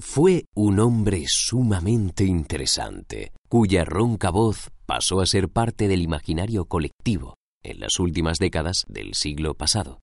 Fue un hombre sumamente interesante, cuya ronca voz pasó a ser parte del imaginario colectivo en las últimas décadas del siglo pasado.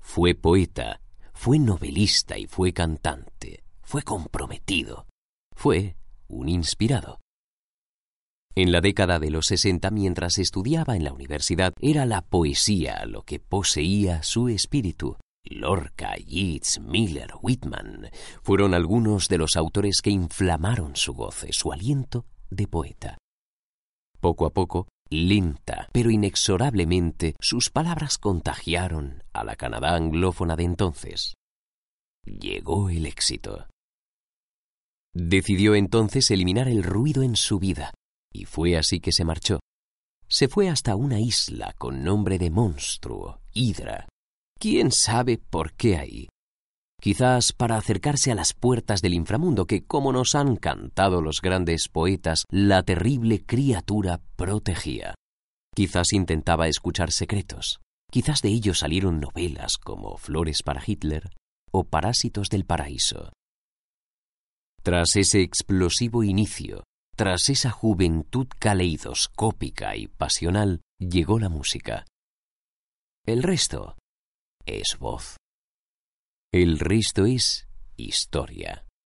Fue poeta, fue novelista y fue cantante, fue comprometido, fue un inspirado. En la década de los 60, mientras estudiaba en la universidad, era la poesía lo que poseía su espíritu. Lorca, Yeats, Miller, Whitman fueron algunos de los autores que inflamaron su goce, su aliento de poeta. Poco a poco, lenta pero inexorablemente, sus palabras contagiaron a la Canadá anglófona de entonces. Llegó el éxito. Decidió entonces eliminar el ruido en su vida, y fue así que se marchó. Se fue hasta una isla con nombre de monstruo, Hidra, ¿Quién sabe por qué ahí? Quizás para acercarse a las puertas del inframundo que, como nos han cantado los grandes poetas, la terrible criatura protegía. Quizás intentaba escuchar secretos. Quizás de ellos salieron novelas como Flores para Hitler o Parásitos del Paraíso. Tras ese explosivo inicio, tras esa juventud caleidoscópica y pasional, llegó la música. El resto es voz. El resto es historia.